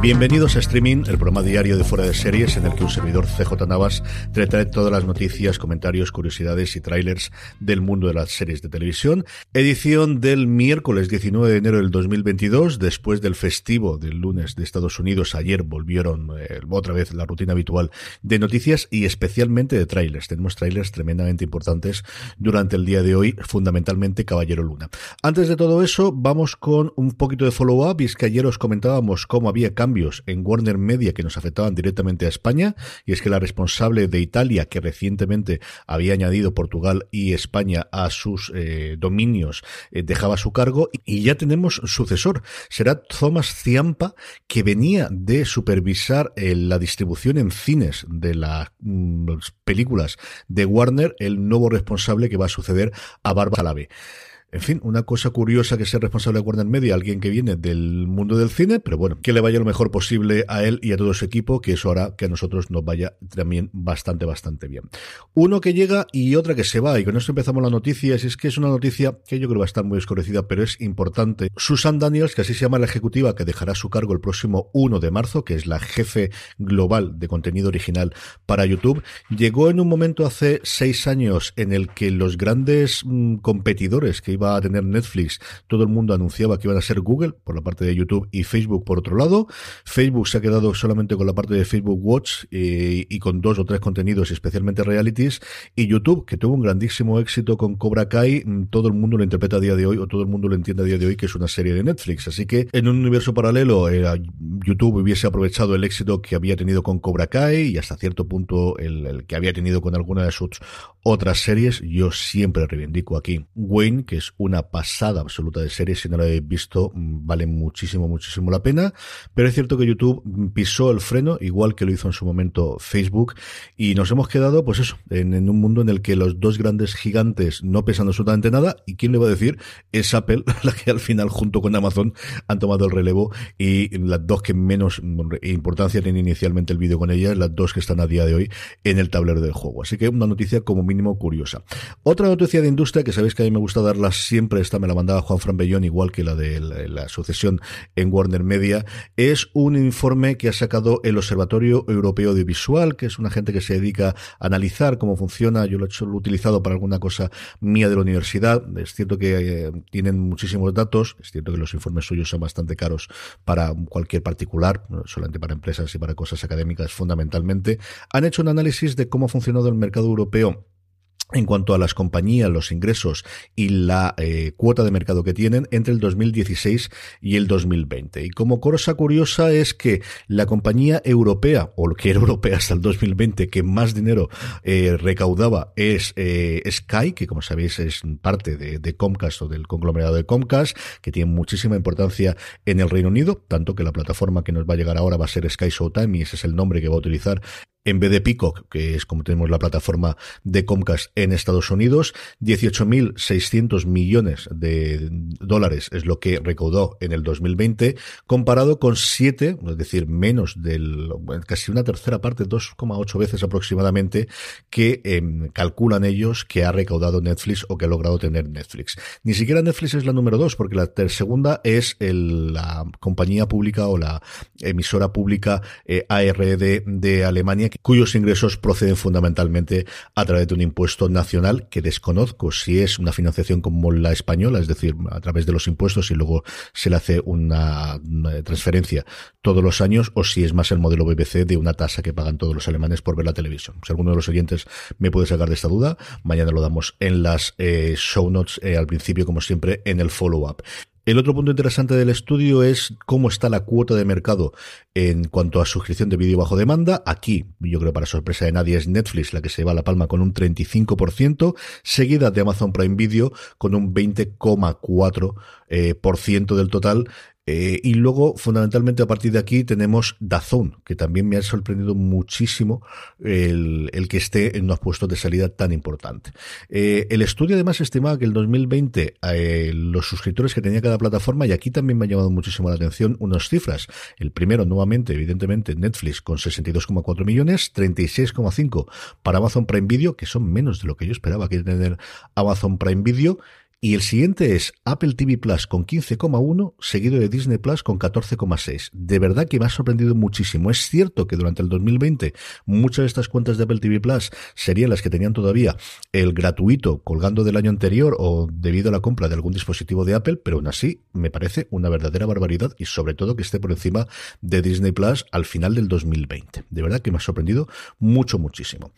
Bienvenidos a Streaming, el programa diario de Fuera de Series en el que un servidor CJ Navas te trae todas las noticias, comentarios, curiosidades y trailers del mundo de las series de televisión. Edición del miércoles 19 de enero del 2022, después del festivo del lunes de Estados Unidos. Ayer volvieron eh, otra vez la rutina habitual de noticias y especialmente de trailers. Tenemos trailers tremendamente importantes durante el día de hoy, fundamentalmente Caballero Luna. Antes de todo eso, vamos con un poquito de follow-up y es que ayer os comentábamos cómo había cambios en Warner Media que nos afectaban directamente a España, y es que la responsable de Italia, que recientemente había añadido Portugal y España a sus eh, dominios, eh, dejaba su cargo, y ya tenemos sucesor. Será Thomas Ciampa, que venía de supervisar eh, la distribución en cines de las mm, películas de Warner, el nuevo responsable que va a suceder a Barba Calave. En fin, una cosa curiosa que sea responsable de Warner Media, alguien que viene del mundo del cine, pero bueno, que le vaya lo mejor posible a él y a todo su equipo, que eso hará que a nosotros nos vaya también bastante, bastante bien. Uno que llega y otra que se va, y con esto empezamos la noticia, es que es una noticia que yo creo va a estar muy desconocida, pero es importante. Susan Daniels, que así se llama la ejecutiva, que dejará su cargo el próximo 1 de marzo, que es la jefe global de contenido original para YouTube, llegó en un momento hace seis años en el que los grandes mm, competidores que iba a tener Netflix, todo el mundo anunciaba que iban a ser Google por la parte de YouTube y Facebook por otro lado. Facebook se ha quedado solamente con la parte de Facebook Watch eh, y con dos o tres contenidos, especialmente realities. Y YouTube, que tuvo un grandísimo éxito con Cobra Kai, mm, todo el mundo lo interpreta a día de hoy o todo el mundo lo entiende a día de hoy que es una serie de Netflix. Así que en un universo paralelo, eh, YouTube hubiese aprovechado el éxito que había tenido con Cobra Kai y hasta cierto punto el, el que había tenido con alguna de sus otras series. Yo siempre reivindico aquí Wayne, que es una pasada absoluta de serie. Si no la habéis visto, mm, vale muchísimo, muchísimo la pena. Pero es cierto que YouTube pisó el freno, igual que lo hizo en su momento Facebook. Y nos hemos quedado, pues eso, en, un mundo en el que los dos grandes gigantes no pesan absolutamente nada. ¿Y quién le va a decir? Es Apple, la que al final, junto con Amazon, han tomado el relevo. Y las dos que menos importancia tienen inicialmente el vídeo con ellas, las dos que están a día de hoy en el tablero del juego. Así que una noticia como mínimo curiosa. Otra noticia de industria que sabéis que a mí me gusta darlas siempre, esta me la mandaba Juan Fran Bellón, igual que la de la, sucesión en Warner Media, es un informe que ha sacado el Observatorio Europeo de Visual, que es una gente que se dedica a analizar cómo funciona. Yo lo he, hecho, lo he utilizado para alguna cosa mía de la universidad. Es cierto que eh, tienen muchísimos datos, es cierto que los informes suyos son bastante caros para cualquier particular, solamente para empresas y para cosas académicas fundamentalmente. Han hecho un análisis de cómo ha funcionado el mercado europeo en cuanto a las compañías, los ingresos y la eh, cuota de mercado que tienen entre el 2016 y el 2020. Y como cosa curiosa es que la compañía europea, o lo que era europea hasta el 2020, que más dinero eh, recaudaba es eh, Sky, que como sabéis es parte de, de, Comcast o del conglomerado de Comcast, que tiene muchísima importancia en el Reino Unido, tanto que la plataforma que nos va a llegar ahora va a ser Sky Showtime y ese es el nombre que va a utilizar en vez de Peacock, que es como tenemos la plataforma de Comcast en Estados Unidos, 18.600 millones de dólares es lo que recaudó en el 2020, comparado con 7, es decir, menos del, casi una tercera parte, 2,8 veces aproximadamente, que em, calculan ellos que ha recaudado Netflix o que ha logrado tener Netflix. Ni siquiera Netflix es la número 2, porque la segunda es la compañía pública o la emisora pública eh, ARD de Alemania, cuyos ingresos proceden fundamentalmente a través de un impuesto nacional que desconozco si es una financiación como la española, es decir, a través de los impuestos y luego se le hace una, transferencia todos los años, o si es más el modelo BBC de una tasa que pagan todos los alemanes por ver la televisión. Si alguno de los oyentes me puede sacar de esta duda, mañana lo damos en las eh, show notes eh, al principio, como siempre, en el follow-up. El otro punto interesante del estudio es cómo está la cuota de mercado en cuanto a suscripción de vídeo bajo demanda. Aquí, yo creo para sorpresa de nadie, es Netflix la que se va a la palma con un 35%, seguida de Amazon Prime Video con un 20,4% eh, del total, eh, y luego, fundamentalmente, a partir de aquí tenemos Dazón, que también me ha sorprendido muchísimo el, que esté en unos puestos de salida tan importante. Eh, el estudio además estimaba que el 2020 eh, los suscriptores que tenía cada plataforma, y aquí también me ha llamado muchísimo la atención unas cifras. El primero, nuevamente, evidentemente, Netflix con 62,4 millones, 36,5 para Amazon Prime Video, que son menos de lo que yo esperaba que tener Amazon Prime Video. Y el siguiente es Apple TV Plus con 15,1, seguido de Disney Plus con 14,6. De verdad que me ha sorprendido muchísimo. Es cierto que durante el 2020 muchas de estas cuentas de Apple TV Plus serían las que tenían todavía el gratuito colgando del año anterior o debido a la compra de algún dispositivo de Apple, pero aún así me parece una verdadera barbaridad y sobre todo que esté por encima de Disney Plus al final del 2020. De verdad que me ha sorprendido mucho, muchísimo.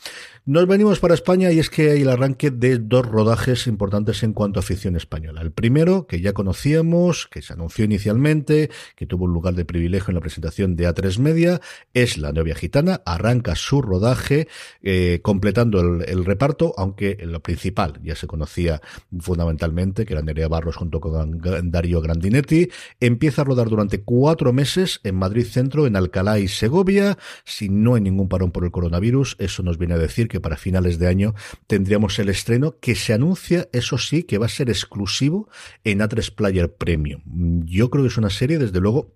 Nos venimos para España y es que hay el arranque de dos rodajes importantes en cuanto a española. El primero, que ya conocíamos, que se anunció inicialmente, que tuvo un lugar de privilegio en la presentación de A3 Media, es La novia gitana, arranca su rodaje, eh, completando el, reparto, aunque lo principal ya se conocía fundamentalmente, que era Nerea Barros junto con Darío Grandinetti, empieza a rodar durante cuatro meses en Madrid Centro, en Alcalá y Segovia, si no hay ningún parón por el coronavirus, eso nos viene a decir que para finales de año tendríamos el estreno que se anuncia, eso sí, que va a ser exclusivo en A3 Player Premium. Yo creo que es una serie, desde luego,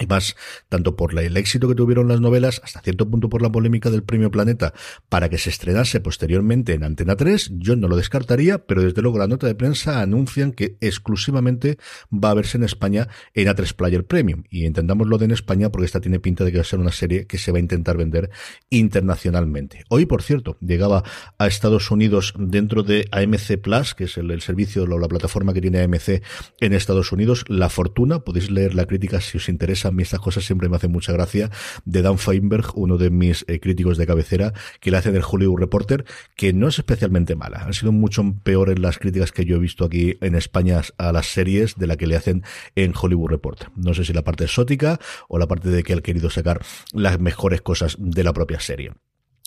y más, tanto por el éxito que tuvieron las novelas, hasta cierto punto por la polémica del Premio Planeta, para que se estrenase posteriormente en Antena 3, yo no lo descartaría, pero desde luego la nota de prensa anuncian que exclusivamente va a verse en España en A3 Player Premium. Y entendamos lo de en España porque esta tiene pinta de que va a ser una serie que se va a intentar vender internacionalmente. Hoy, por cierto, llegaba a Estados Unidos dentro de AMC Plus, que es el, servicio o la plataforma que tiene AMC en Estados Unidos, La Fortuna. Podéis leer la crítica si os interesa a mí estas cosas siempre me hacen mucha gracia, de Dan Feinberg, uno de mis eh, críticos de cabecera, que le hace del Hollywood Reporter, que no es especialmente mala. Han sido mucho peores las críticas que yo he visto aquí en España a las series de la que le hacen en Hollywood Reporter. No sé si la parte exótica o la parte de que han querido sacar las mejores cosas de la propia serie.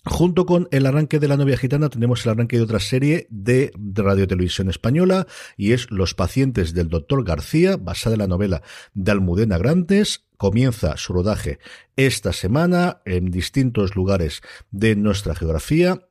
Junto con el arranque de la novia gitana tenemos el arranque de otra serie de Radio Televisión Española y es Los pacientes del doctor García, basada en la novela de Almudena Grandes. Comienza su rodaje esta semana en distintos lugares de nuestra geografía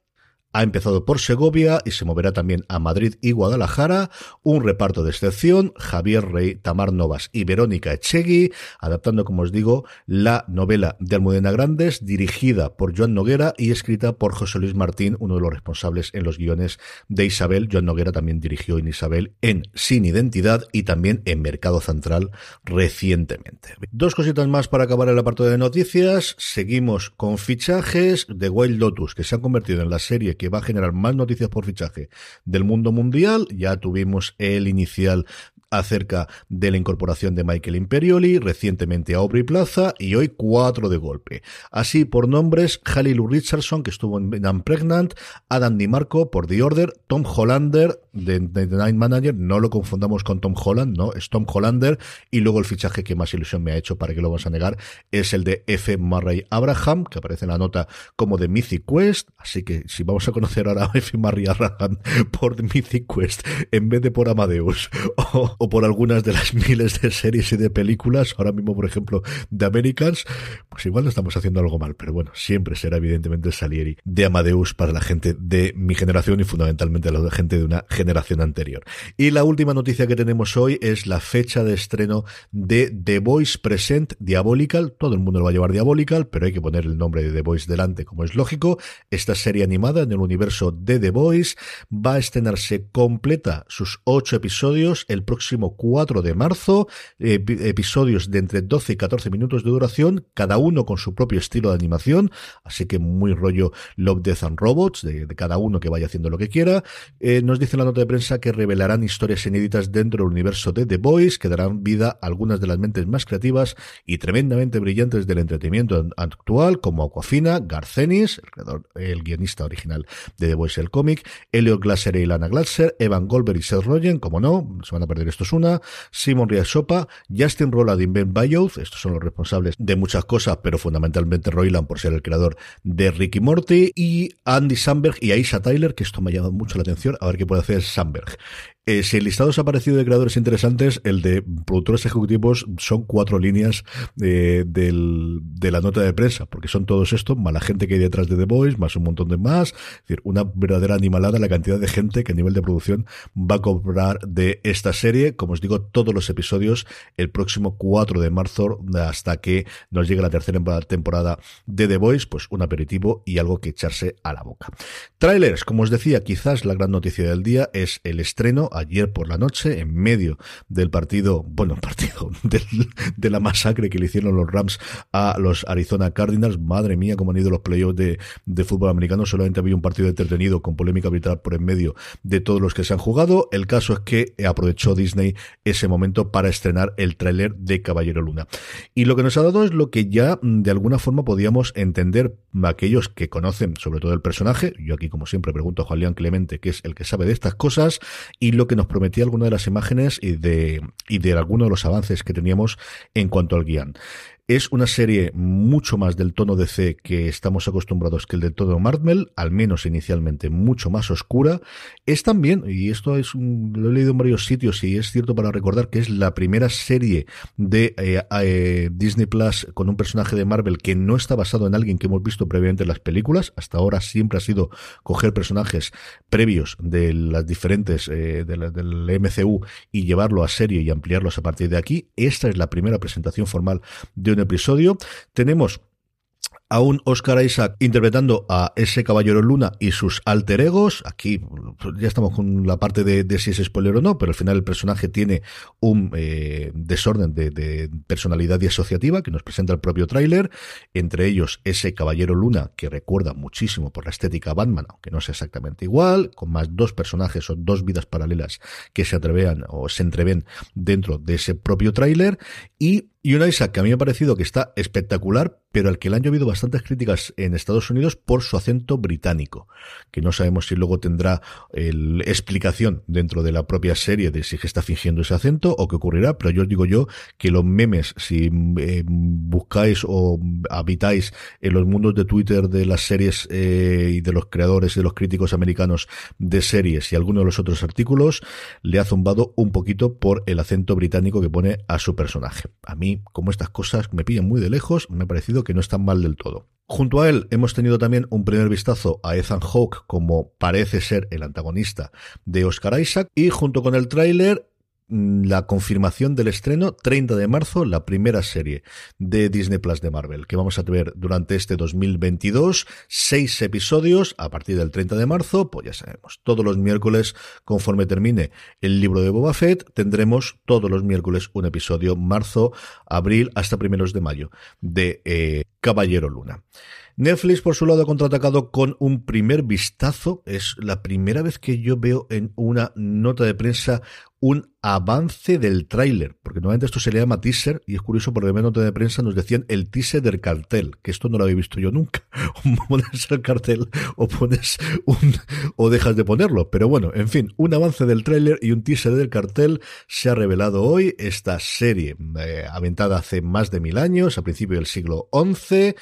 Ha empezado por Segovia y se moverá también a Madrid y Guadalajara. Un reparto de excepción, Javier Rey, Tamar Novas y Verónica Echegui, adaptando, como os digo, la novela de Almudena Grandes, dirigida por Joan Noguera y escrita por José Luis Martín, uno de los responsables en los guiones de Isabel. Joan Noguera también dirigió en Isabel en Sin Identidad y también en Mercado Central recientemente. Dos cositas más para acabar el apartado de noticias. Seguimos con fichajes de Wild Lotus, que se han convertido en la serie que va a generar más noticias por fichaje del mundo mundial. Ya tuvimos el inicial acerca de la incorporación de Michael Imperioli, recientemente a Aubrey Plaza y hoy cuatro de golpe. Así por nombres, Halilu Richardson, que estuvo en Unpregnant, Adam DiMarco por The Order, Tom Hollander de, The Night Manager, no lo confundamos con Tom Holland, no, es Tom Hollander. Y luego el fichaje que más ilusión me ha hecho, para que lo vas a negar, es el de F. Murray Abraham, que aparece en la nota como de Mythic Quest, así que si vamos a conocer ahora a F. Murray Abraham por Mythic Quest en vez de por Amadeus o o por algunas de las miles de series y de películas, ahora mismo, por ejemplo, de Americans, pues igual no estamos haciendo algo mal, pero bueno, siempre será evidentemente Salieri de Amadeus para la gente de mi generación y fundamentalmente la gente de una generación anterior. Y la última noticia que tenemos hoy es la fecha de estreno de The Voice Present Diabolical. Todo el mundo lo va a llevar Diabolical, pero hay que poner el nombre de The Voice delante, como es lógico. Esta serie animada en el universo de The Voice va a estrenarse completa sus ocho episodios el próximo próximo 4 de marzo, episodios de entre 12 y 14 minutos de duración, cada uno con su propio estilo de animación, así que muy rollo Love, Death and Robots, de, cada uno que vaya haciendo lo que quiera. Eh, nos dice la de prensa que revelarán historias inéditas dentro del universo de The Boys, que darán vida a algunas de las mentes más creativas y tremendamente brillantes del entretenimiento actual, como Aquafina, Garcenis, el, creador, el guionista original de The Boys, el cómic, Elliot Glasser y Lana Glasser, Evan Goldberg y Seth Rogen, como no, se van a perder esto es una, Simon Sopa, Justin Roland y Ben Bayoth, estos son los responsables de muchas cosas, pero fundamentalmente Roiland por ser el creador de Ricky Morty, y Andy Samberg y Aisha Tyler, que esto me ha llamado mucho la atención, a ver qué puede hacer Samberg. Eh, si el listado os ha parecido de creadores interesantes, el de productores ejecutivos son cuatro líneas eh, de la nota de prensa, porque son todos estos, más la gente que hay detrás de The Voice, más un montón de más. Es decir, una verdadera animalada la cantidad de gente que a nivel de producción va a cobrar de esta serie. Como os digo, todos los episodios el próximo 4 de marzo hasta que nos llegue la tercera temporada de The Voice, pues un aperitivo y algo que echarse a la boca. Trailers, como os decía, quizás la gran noticia del día es el estreno ayer por la noche, en medio del partido, bueno, partido de la masacre que le hicieron los Rams a los Arizona Cardinals. Madre mía, cómo han ido los playoffs de, de fútbol americano. Solamente había un partido entretenido con polémica vital por en medio de todos los que se han jugado. El caso es que aprovechó Disney ese momento para estrenar el tráiler de Caballero Luna. Y lo que nos ha dado es lo que ya mm, de alguna forma podíamos entender aquellos que conocen sobre todo el personaje. Yo aquí, como siempre, pregunto a Juan León Clemente, que es el que sabe de estas cosas, y lo que nos prometía alguna de las imágenes y de, y de algunos de los avances que teníamos en cuanto al guion. Es una serie mucho más del tono de C que estamos acostumbrados que el del tono Marvel, al menos inicialmente mucho más oscura. Es también, y esto es un, lo he leído en varios sitios y es cierto para recordar que es la primera serie de eh, eh, Disney Plus con un personaje de Marvel que no está basado en alguien que hemos visto previamente en las películas. Hasta ahora siempre ha sido coger personajes previos de las diferentes eh, del MCU y llevarlo a serie y ampliarlos a partir de aquí. Esta es la primera presentación formal de episodio. Tenemos a un Oscar Isaac interpretando a ese caballero Luna y sus alter egos. Aquí pues, ya estamos con la parte de, si es spoiler o no, pero al final el personaje tiene un eh, desorden de, personalidad y asociativa que nos presenta el propio tráiler. Entre ellos ese caballero Luna que recuerda muchísimo por la estética Batman, aunque no sea exactamente igual, con más dos personajes o dos vidas paralelas que se atrevean o se entreven dentro de ese propio tráiler y y un Isaac que a mí me ha parecido que está espectacular, pero al que le han llovido bastantes críticas en Estados Unidos por su acento británico, que no sabemos si luego tendrá el, explicación dentro de la propia serie de si está fingiendo ese acento o qué ocurrirá, pero yo os digo yo que los memes, si eh, buscáis o habitáis en los mundos de Twitter de las series eh, y de los creadores y de los críticos americanos de series y algunos de los otros artículos, le ha zumbado un poquito por el acento británico que pone a su personaje. A mí como estas cosas me pillan muy de lejos, me ha parecido que no están mal del todo. Junto a él hemos tenido también un primer vistazo a Ethan Hawke como parece ser el antagonista de Oscar Isaac y junto con el tráiler la confirmación del estreno 30 de marzo, la primera serie de Disney Plus de Marvel, que vamos a ver durante este 2022, seis episodios a partir del 30 de marzo, pues ya sabemos, todos los miércoles, conforme termine el libro de Boba Fett, tendremos todos los miércoles un episodio, marzo, abril, hasta primeros de mayo, de eh, Caballero Luna. Netflix, por su lado, ha contraatacado con un primer vistazo. Es la primera vez que yo veo en una nota de prensa un avance del tráiler, porque normalmente esto se le llama teaser, y es curioso porque en nota de prensa nos decían el teaser del cartel, que esto no lo había visto yo nunca. O pones el cartel o pones un, o dejas de ponerlo. Pero bueno, en fin, un avance del tráiler y un teaser del cartel se ha revelado hoy. Esta serie, eh, aventada hace más de mil años, a principio del siglo XI,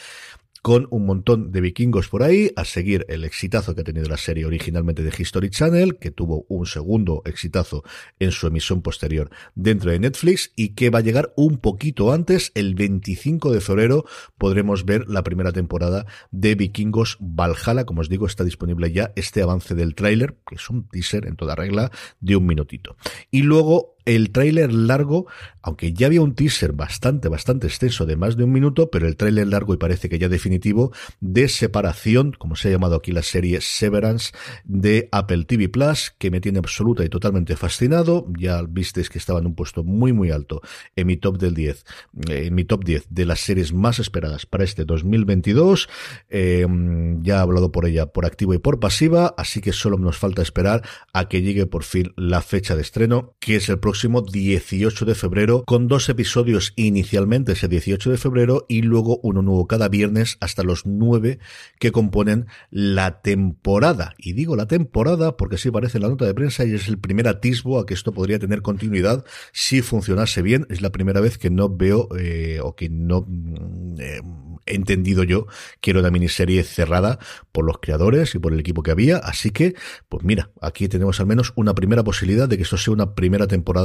con un montón de vikingos por ahí, a seguir el exitazo que ha tenido la serie originalmente de History Channel, que tuvo un segundo exitazo en su emisión posterior dentro de Netflix y que va a llegar un poquito antes, el 25 de febrero podremos ver la primera temporada de Vikingos Valhalla, como os digo, está disponible ya este avance del tráiler, que es un teaser en toda regla de un minutito. Y luego el tráiler largo, aunque ya había un teaser bastante, bastante extenso de más de un minuto, pero el tráiler largo y parece que ya definitivo de separación, como se ha llamado aquí la serie Severance de Apple TV Plus, que me tiene absoluta y totalmente fascinado. Ya visteis que estaba en un puesto muy, muy alto en mi top del 10, eh, en mi top 10 de las series más esperadas para este 2022. Eh, ya he hablado por ella por activo y por pasiva, así que solo nos falta esperar a que llegue por fin la fecha de estreno, que es el próximo próximo 18 de febrero, con dos episodios inicialmente ese 18 de febrero y luego uno nuevo cada viernes hasta los nueve que componen la temporada. Y digo la temporada porque así parece en la nota de prensa y es el primer atisbo a que esto podría tener continuidad si funcionase bien. Es la primera vez que no veo eh, o que no mm, eh, he entendido yo que era una miniserie cerrada por los creadores y por el equipo que había. Así que, pues mira, aquí tenemos al menos una primera posibilidad de que esto sea una primera temporada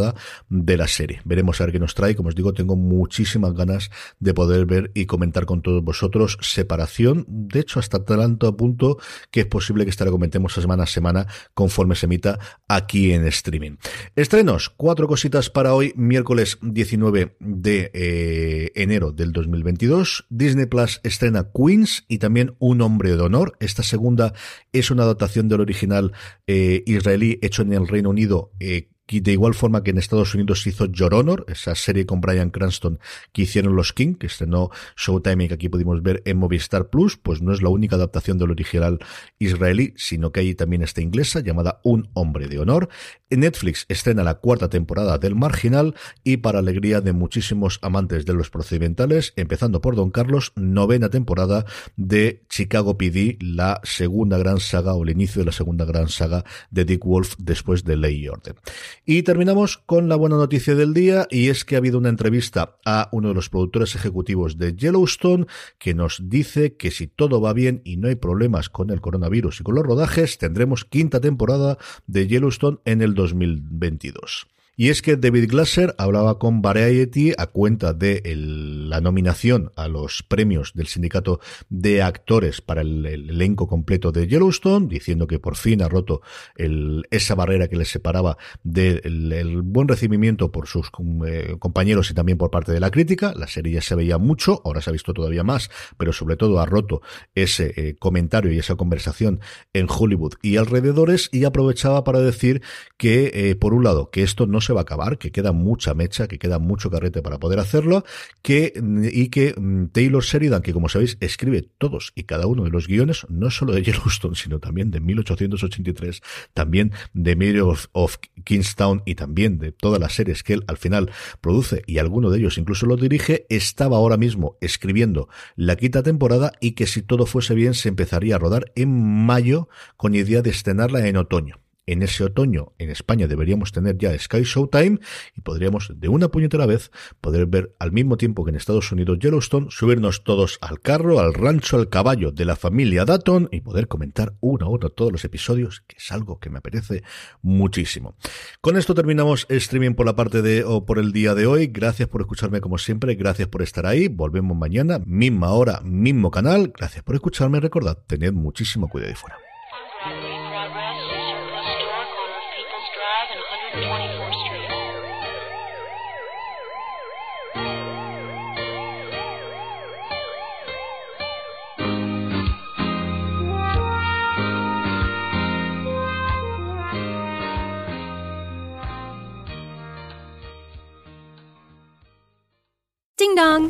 de la serie. Veremos a ver qué nos trae. Como os digo, tengo muchísimas ganas de poder ver y comentar con todos vosotros separación. De hecho, hasta tanto a punto que es posible que esta la comentemos semana a semana conforme se emita aquí en streaming. Estrenos, cuatro cositas para hoy, miércoles 19 de eh, enero del 2022. Disney Plus estrena Queens y también Un hombre de honor. Esta segunda es una adaptación del original eh, israelí hecho en el Reino Unido. Eh, de igual forma que en Estados Unidos se hizo Your Honor, esa serie con Brian Cranston que hicieron los King, que estrenó Showtime y que aquí pudimos ver en Movistar Plus, pues no es la única adaptación del original israelí, sino que hay también esta inglesa llamada Un Hombre de Honor. En Netflix estrena la cuarta temporada del Marginal y para alegría de muchísimos amantes de los procedimentales, empezando por Don Carlos, novena temporada de Chicago PD, la segunda gran saga o el inicio de la segunda gran saga de Dick Wolf después de Ley y Orden. Y terminamos con la buena noticia del día y es que ha habido una entrevista a uno de los productores ejecutivos de Yellowstone que nos dice que si todo va bien y no hay problemas con el coronavirus y con los rodajes, tendremos quinta temporada de Yellowstone en el 2022. Y es que David Glasser hablaba con Variety a cuenta de la nominación a los premios del sindicato de actores para el, elenco completo de Yellowstone, diciendo que por fin ha roto esa barrera que les separaba del buen recibimiento por sus eh, compañeros y también por parte de la crítica. La serie ya se veía mucho, ahora se ha visto todavía más, pero sobre todo ha roto ese eh, comentario y esa conversación en Hollywood y alrededores y aprovechaba para decir que, eh, por un lado, que esto no se va a acabar, que queda mucha mecha, que queda mucho carrete para poder hacerlo, que, y que mm, Taylor Sheridan, que como sabéis, escribe todos y cada uno de los guiones, no solo de Yellowstone, sino también de 1883, también de Mary of, of Kingstown y también de todas las series que él al final produce y alguno de ellos incluso lo dirige, estaba ahora mismo escribiendo la quinta temporada y que si todo fuese bien se empezaría a rodar en mayo con idea de estrenarla en otoño en ese otoño en España deberíamos tener ya Sky Showtime y podríamos de una puñetera vez poder ver al mismo tiempo que en Estados Unidos Yellowstone, subirnos todos al carro, al rancho, al caballo de la familia Datton y poder comentar uno a uno todos los episodios, que es algo que me apetece muchísimo. Con esto terminamos streaming por la parte de o por el día de hoy. Gracias por escucharme como siempre, gracias por estar ahí. Volvemos mañana, misma hora, mismo canal. Gracias por escucharme. Recordad, tened muchísimo cuidado y fuera.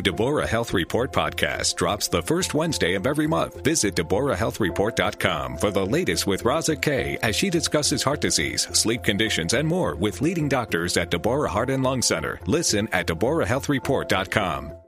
Deborah Health Report podcast drops the first Wednesday of every month. Visit DeborahHealthReport.com for the latest with Raza K as she discusses heart disease, sleep conditions, and more with leading doctors at Deborah Heart and Lung Center. Listen at DeborahHealthReport.com.